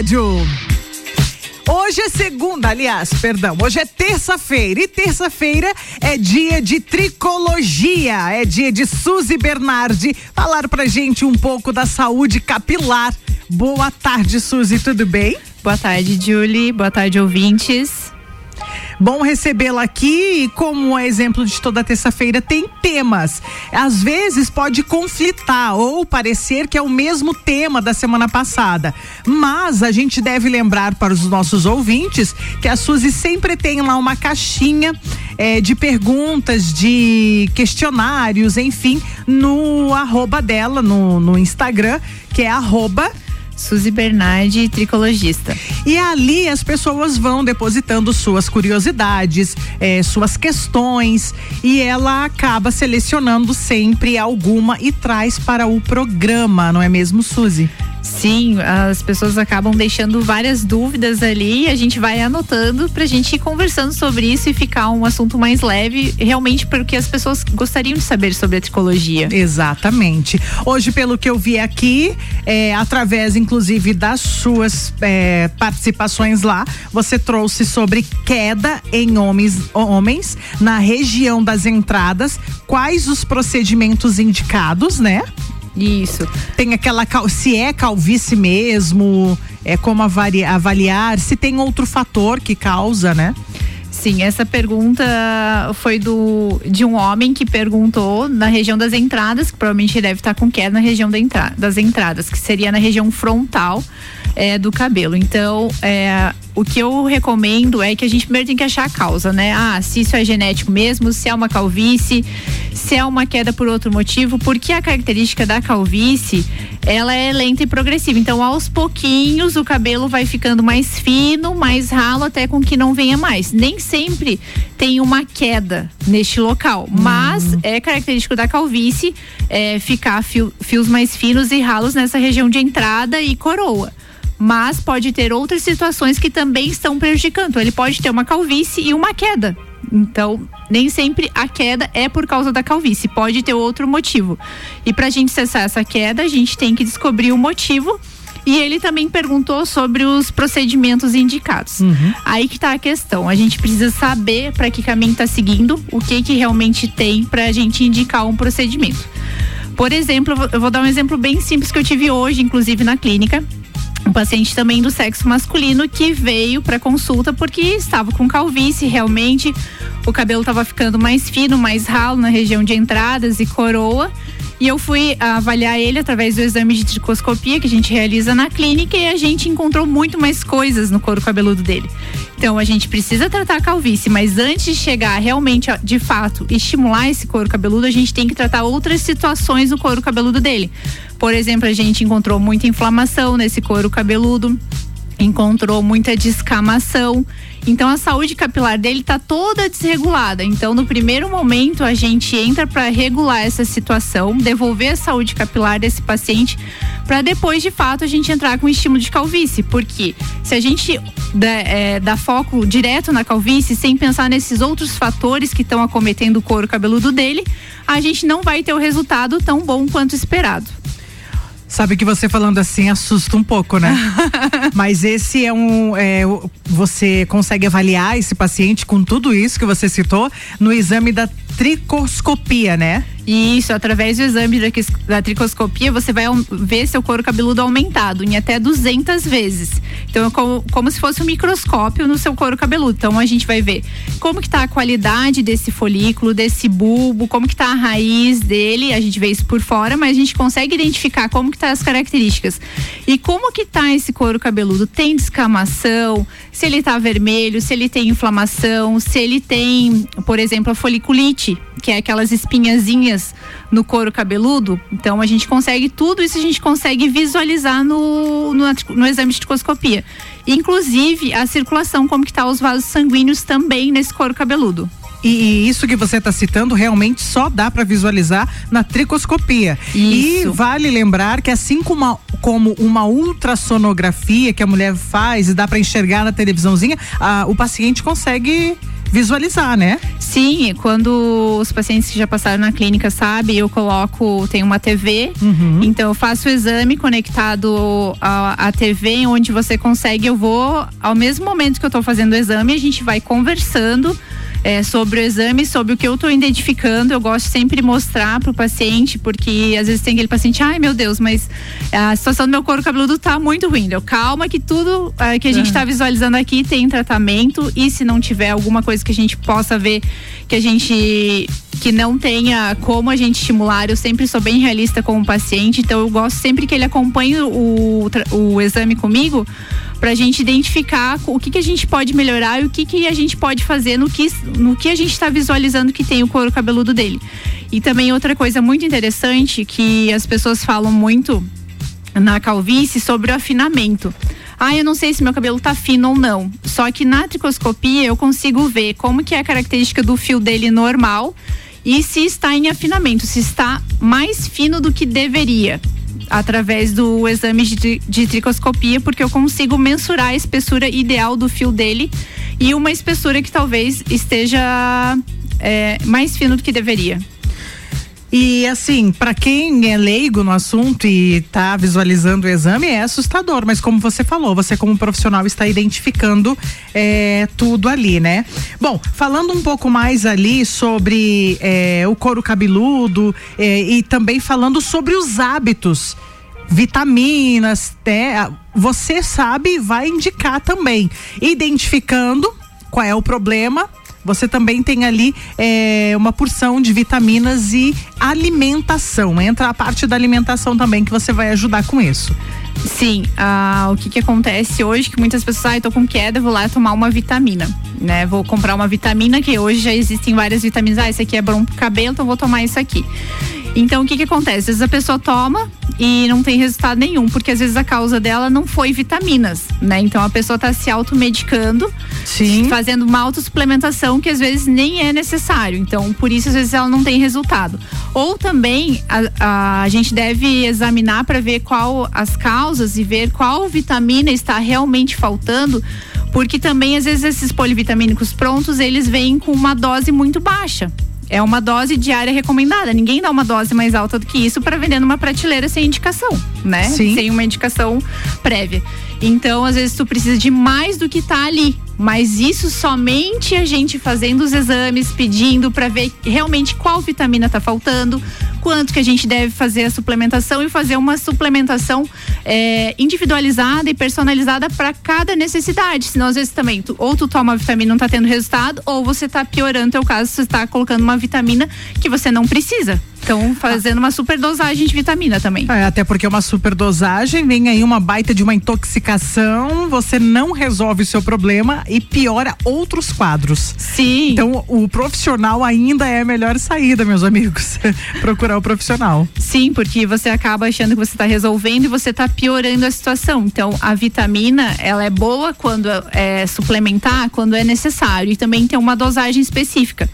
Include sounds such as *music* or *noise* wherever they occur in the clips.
rádio. Hoje é segunda, aliás, perdão, hoje é terça-feira e terça-feira é dia de tricologia, é dia de Suzy Bernardi falar pra gente um pouco da saúde capilar. Boa tarde, Suzy, tudo bem? Boa tarde, Julie. Boa tarde, ouvintes. Bom recebê-la aqui e como é exemplo de toda terça-feira tem temas. Às vezes pode conflitar ou parecer que é o mesmo tema da semana passada, mas a gente deve lembrar para os nossos ouvintes que a Suzy sempre tem lá uma caixinha é, de perguntas, de questionários, enfim, no arroba dela, no, no Instagram, que é arroba Suzy Bernardi, tricologista. E ali as pessoas vão depositando suas curiosidades, eh, suas questões, e ela acaba selecionando sempre alguma e traz para o programa, não é mesmo, Suzy? Sim, as pessoas acabam deixando várias dúvidas ali a gente vai anotando pra gente ir conversando sobre isso e ficar um assunto mais leve, realmente porque as pessoas gostariam de saber sobre a tricologia. Exatamente. Hoje, pelo que eu vi aqui, é, através inclusive das suas é, participações lá, você trouxe sobre queda em homens, homens na região das entradas, quais os procedimentos indicados, né? Isso. Tem aquela se é calvície mesmo, é como avaliar, avaliar, se tem outro fator que causa, né? Sim, essa pergunta foi do de um homem que perguntou na região das entradas, que provavelmente deve estar com queda na região da entra, das entradas, que seria na região frontal é, do cabelo. Então, é, o que eu recomendo é que a gente primeiro tem que achar a causa, né? Ah, se isso é genético mesmo, se é uma calvície, se é uma queda por outro motivo, porque a característica da calvície, ela é lenta e progressiva. Então, aos pouquinhos, o cabelo vai ficando mais fino, mais ralo, até com que não venha mais. Nem sempre tem uma queda neste local, hum. mas é característico da calvície é, ficar fio, fios mais finos e ralos nessa região de entrada e coroa mas pode ter outras situações que também estão prejudicando. Ele pode ter uma calvície e uma queda. Então, nem sempre a queda é por causa da calvície, pode ter outro motivo. E para a gente cessar essa queda, a gente tem que descobrir o motivo. E ele também perguntou sobre os procedimentos indicados. Uhum. Aí que está a questão. A gente precisa saber para que caminho está seguindo, o que que realmente tem para a gente indicar um procedimento. Por exemplo, eu vou dar um exemplo bem simples que eu tive hoje, inclusive na clínica um paciente também do sexo masculino que veio para consulta porque estava com calvície realmente o cabelo estava ficando mais fino, mais ralo na região de entradas e coroa. E eu fui avaliar ele através do exame de tricoscopia que a gente realiza na clínica e a gente encontrou muito mais coisas no couro cabeludo dele. Então a gente precisa tratar a calvície, mas antes de chegar realmente de fato estimular esse couro cabeludo, a gente tem que tratar outras situações no couro cabeludo dele. Por exemplo, a gente encontrou muita inflamação nesse couro cabeludo, encontrou muita descamação. Então a saúde capilar dele está toda desregulada. Então no primeiro momento a gente entra para regular essa situação, devolver a saúde capilar desse paciente, para depois de fato a gente entrar com estímulo de calvície. Porque se a gente dá, é, dá foco direto na calvície sem pensar nesses outros fatores que estão acometendo o couro cabeludo dele, a gente não vai ter o resultado tão bom quanto esperado. Sabe que você falando assim assusta um pouco, né? *laughs* Mas esse é um. É, você consegue avaliar esse paciente com tudo isso que você citou no exame da tricoscopia, né? Isso, através do exame da tricoscopia, você vai ver seu couro cabeludo aumentado em até 200 vezes. Então, é como, como se fosse um microscópio no seu couro cabeludo. Então, a gente vai ver como que tá a qualidade desse folículo, desse bulbo, como que tá a raiz dele. A gente vê isso por fora, mas a gente consegue identificar como que tá as características. E como que tá esse couro cabeludo? Tem descamação? Se ele tá vermelho? Se ele tem inflamação? Se ele tem, por exemplo, a foliculite, que é aquelas espinhazinhas no couro cabeludo. Então a gente consegue tudo isso a gente consegue visualizar no, no, no exame de tricoscopia. Inclusive a circulação, como que tá os vasos sanguíneos também nesse couro cabeludo. E, isso que você está citando realmente só dá para visualizar na tricoscopia. Isso. E vale lembrar que assim como uma, como uma ultrassonografia que a mulher faz e dá para enxergar na televisãozinha, a, o paciente consegue visualizar, né? Sim, quando os pacientes que já passaram na clínica sabem, eu coloco, tem uma TV, uhum. então eu faço o exame conectado à, TV, onde você consegue, eu vou, ao mesmo momento que eu estou fazendo o exame, a gente vai conversando é, sobre o exame, sobre o que eu estou identificando. Eu gosto sempre de mostrar para o paciente, porque às vezes tem aquele paciente, ai meu Deus, mas a situação do meu couro cabeludo está muito ruim. Eu, calma que tudo é, que a gente está visualizando aqui tem tratamento e se não tiver alguma coisa que a gente possa ver que a gente que não tenha como a gente estimular, eu sempre sou bem realista com o paciente, então eu gosto sempre que ele acompanhe o, o exame comigo para a gente identificar o que, que a gente pode melhorar e o que, que a gente pode fazer no que, no que a gente está visualizando que tem o couro cabeludo dele. E também outra coisa muito interessante que as pessoas falam muito na calvície sobre o afinamento. Ah, eu não sei se meu cabelo tá fino ou não. Só que na tricoscopia eu consigo ver como que é a característica do fio dele normal e se está em afinamento, se está mais fino do que deveria através do exame de, de tricoscopia, porque eu consigo mensurar a espessura ideal do fio dele e uma espessura que talvez esteja é, mais fino do que deveria. E assim, para quem é leigo no assunto e está visualizando o exame, é assustador. Mas como você falou, você como profissional está identificando é, tudo ali, né? Bom, falando um pouco mais ali sobre é, o couro cabeludo é, e também falando sobre os hábitos vitaminas, né? Você sabe, vai indicar também, identificando qual é o problema você também tem ali é, uma porção de vitaminas e alimentação. Entra a parte da alimentação também que você vai ajudar com isso. Sim, ah, o que que acontece hoje que muitas pessoas, ah, eu com queda, vou lá tomar uma vitamina, né? Vou comprar uma vitamina que hoje já existem várias vitaminas, ah, esse aqui é bom pro cabelo, então vou tomar isso aqui. Então, o que que acontece? Às vezes a pessoa toma e não tem resultado nenhum, porque às vezes a causa dela não foi vitaminas, né? Então a pessoa está se automedicando, Sim. fazendo uma autossuplementação que às vezes nem é necessário. Então, por isso às vezes ela não tem resultado. Ou também a, a, gente deve examinar para ver qual as causas e ver qual vitamina está realmente faltando porque também às vezes esses polivitamínicos prontos eles vêm com uma dose muito baixa é uma dose diária recomendada. Ninguém dá uma dose mais alta do que isso para vender numa prateleira sem indicação, né? Sim. Sem uma indicação prévia. Então, às vezes, tu precisa de mais do que tá ali. Mas isso somente a gente fazendo os exames, pedindo para ver realmente qual vitamina está faltando, quanto que a gente deve fazer a suplementação e fazer uma suplementação é, individualizada e personalizada para cada necessidade. Senão, às vezes, também, tu, ou tu toma a vitamina e não está tendo resultado, ou você está piorando o teu caso, você está colocando uma vitamina que você não precisa. Então, fazendo uma super dosagem de vitamina também. É, até porque uma super dosagem vem aí uma baita de uma intoxicação, você não resolve o seu problema e piora outros quadros. Sim. Então, o profissional ainda é a melhor saída, meus amigos. *laughs* Procurar o profissional. Sim, porque você acaba achando que você está resolvendo e você está piorando a situação. Então, a vitamina, ela é boa quando é suplementar, quando é necessário e também tem uma dosagem específica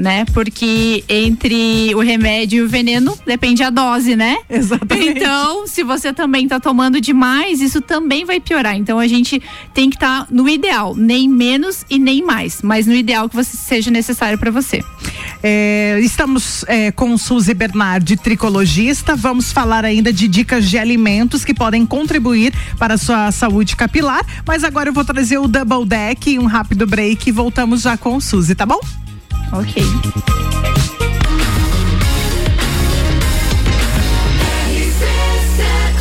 né? Porque entre o remédio e o veneno depende a dose, né? Exatamente. Então, se você também tá tomando demais, isso também vai piorar. Então a gente tem que estar tá no ideal, nem menos e nem mais, mas no ideal que você seja necessário para você. É, estamos é, com Suzy Bernardi, tricologista. Vamos falar ainda de dicas de alimentos que podem contribuir para a sua saúde capilar. Mas agora eu vou trazer o Double Deck, um rápido break e voltamos já com Suzy, tá bom? Ok.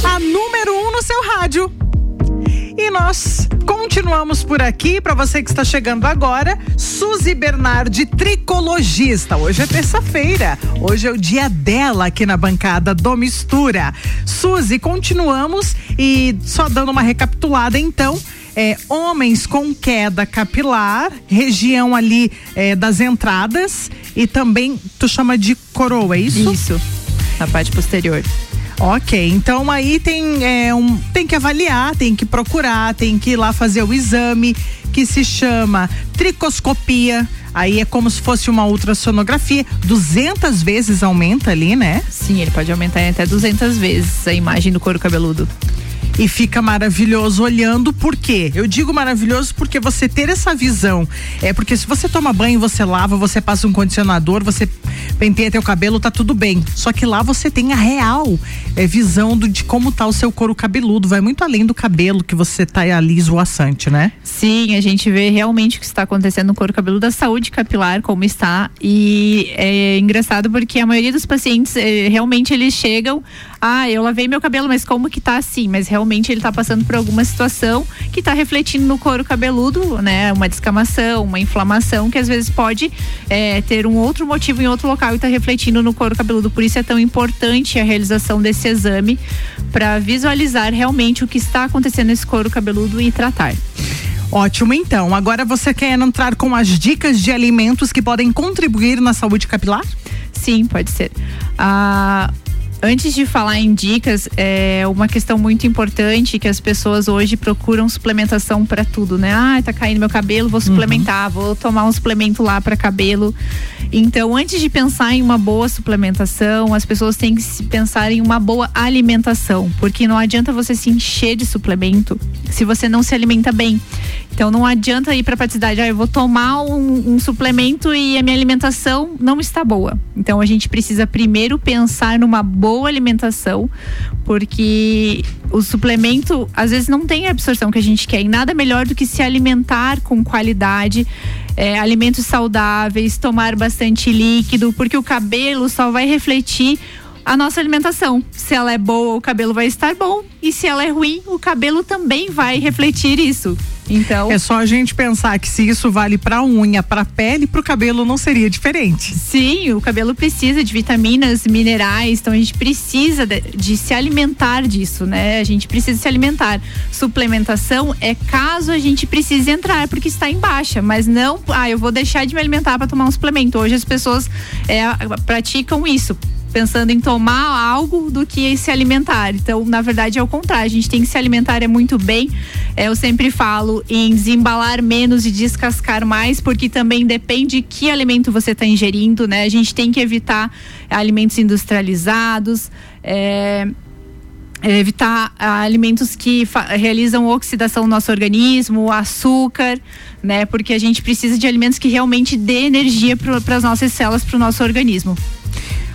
A número um no seu rádio. E nós continuamos por aqui. Para você que está chegando agora, Suzy Bernardi, tricologista. Hoje é terça-feira. Hoje é o dia dela aqui na bancada do Mistura. Suzy, continuamos e só dando uma recapitulada então é, homens com queda capilar, região ali é, das entradas e também tu chama de coroa, é isso? Isso, na parte posterior. Ok, então aí tem, é, um, tem que avaliar, tem que procurar, tem que ir lá fazer o exame que se chama tricoscopia. Aí é como se fosse uma ultrassonografia. 200 vezes aumenta ali, né? Sim, ele pode aumentar até 200 vezes a imagem do couro cabeludo. E fica maravilhoso olhando. Por quê? Eu digo maravilhoso porque você ter essa visão. É porque se você toma banho, você lava, você passa um condicionador, você penteia teu cabelo, tá tudo bem. Só que lá você tem a real é, visão do, de como tá o seu couro cabeludo. Vai muito além do cabelo que você tá ali esvoaçante, né? Sim, a gente vê realmente o que está acontecendo no couro cabeludo, a saúde capilar, como está. E é engraçado porque a maioria dos pacientes é, realmente eles chegam ah, eu lavei meu cabelo, mas como que tá assim? Mas realmente ele tá passando por alguma situação que tá refletindo no couro cabeludo, né? Uma descamação, uma inflamação que às vezes pode é, ter um outro motivo em outro local e tá refletindo no couro cabeludo. Por isso é tão importante a realização desse exame para visualizar realmente o que está acontecendo nesse couro cabeludo e tratar. Ótimo, então. Agora você quer entrar com as dicas de alimentos que podem contribuir na saúde capilar? Sim, pode ser. Ah, Antes de falar em dicas, é uma questão muito importante que as pessoas hoje procuram suplementação para tudo, né? Ah, tá caindo meu cabelo, vou suplementar, uhum. vou tomar um suplemento lá para cabelo. Então, antes de pensar em uma boa suplementação, as pessoas têm que pensar em uma boa alimentação, porque não adianta você se encher de suplemento se você não se alimenta bem. Então, não adianta ir para a praticidade, ah, eu vou tomar um, um suplemento e a minha alimentação não está boa. Então, a gente precisa primeiro pensar numa boa alimentação, porque o suplemento às vezes não tem a absorção que a gente quer. E nada melhor do que se alimentar com qualidade, é, alimentos saudáveis, tomar bastante líquido, porque o cabelo só vai refletir a nossa alimentação. Se ela é boa, o cabelo vai estar bom. E se ela é ruim, o cabelo também vai refletir isso. Então. É só a gente pensar que se isso vale para unha, para pele, para o cabelo não seria diferente. Sim, o cabelo precisa de vitaminas, minerais, então a gente precisa de, de se alimentar disso, né? A gente precisa se alimentar. Suplementação é caso a gente precise entrar porque está em baixa, mas não, ah, eu vou deixar de me alimentar para tomar um suplemento. Hoje as pessoas é, praticam isso pensando em tomar algo do que se alimentar. Então, na verdade, é o contrário. A gente tem que se alimentar é muito bem. É, eu sempre falo em desembalar menos e descascar mais, porque também depende que alimento você está ingerindo, né? A gente tem que evitar alimentos industrializados. É, é evitar ah, alimentos que realizam oxidação no nosso organismo, açúcar, né? Porque a gente precisa de alimentos que realmente dê energia para as nossas células, para o nosso organismo.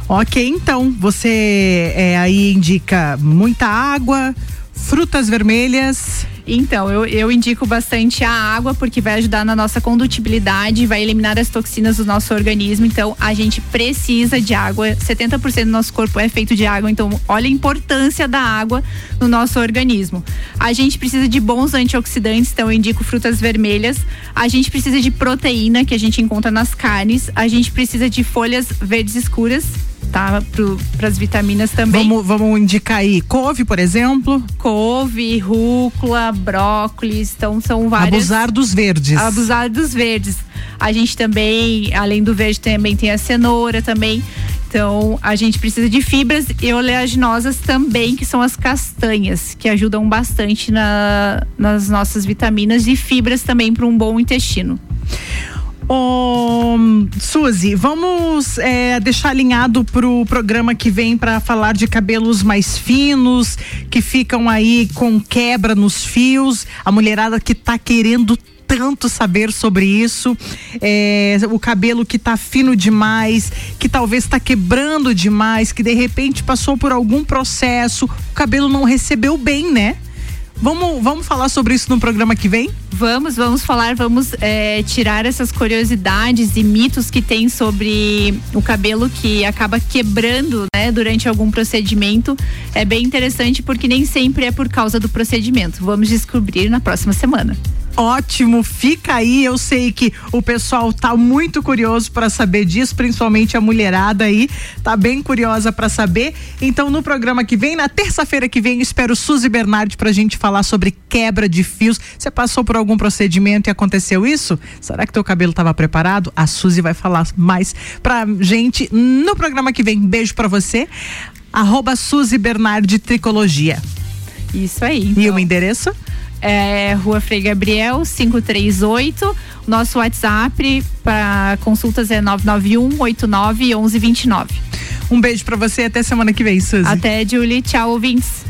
Ok, então você é, aí indica muita água, frutas vermelhas. Então, eu, eu indico bastante a água, porque vai ajudar na nossa condutibilidade, vai eliminar as toxinas do nosso organismo. Então, a gente precisa de água. 70% do nosso corpo é feito de água. Então, olha a importância da água no nosso organismo. A gente precisa de bons antioxidantes, então eu indico frutas vermelhas. A gente precisa de proteína, que a gente encontra nas carnes. A gente precisa de folhas verdes escuras tá? Para as vitaminas também. Vamos, vamos indicar aí couve, por exemplo? Couve, rúcula, brócolis, então são várias. Abusar dos verdes. Abusar dos verdes. A gente também, além do verde, também tem a cenoura também. Então, a gente precisa de fibras e oleaginosas também, que são as castanhas, que ajudam bastante na, nas nossas vitaminas e fibras também para um bom intestino. Suzy, vamos é, deixar alinhado pro programa que vem para falar de cabelos mais finos, que ficam aí com quebra nos fios, a mulherada que tá querendo tanto saber sobre isso. É, o cabelo que tá fino demais, que talvez está quebrando demais, que de repente passou por algum processo, o cabelo não recebeu bem, né? Vamos, vamos falar sobre isso no programa que vem? Vamos, vamos falar, vamos é, tirar essas curiosidades e mitos que tem sobre o cabelo que acaba quebrando, né, durante algum procedimento. É bem interessante porque nem sempre é por causa do procedimento. Vamos descobrir na próxima semana. Ótimo, fica aí. Eu sei que o pessoal tá muito curioso para saber disso, principalmente a mulherada aí, tá bem curiosa para saber. Então, no programa que vem, na terça-feira que vem, espero Suzy Bernardi pra gente falar sobre quebra de fios. Você passou por algum procedimento e aconteceu isso? Será que teu cabelo estava preparado? A Suzy vai falar mais pra gente no programa que vem. Beijo para você. Arroba Suzy Bernardi Tricologia. Isso aí. Então. E o então. endereço? É Rua Frei Gabriel, 538. Nosso WhatsApp para consultas é 991 89 1129. Um beijo para você até semana que vem, Suzy. Até, Julie. Tchau, ouvintes.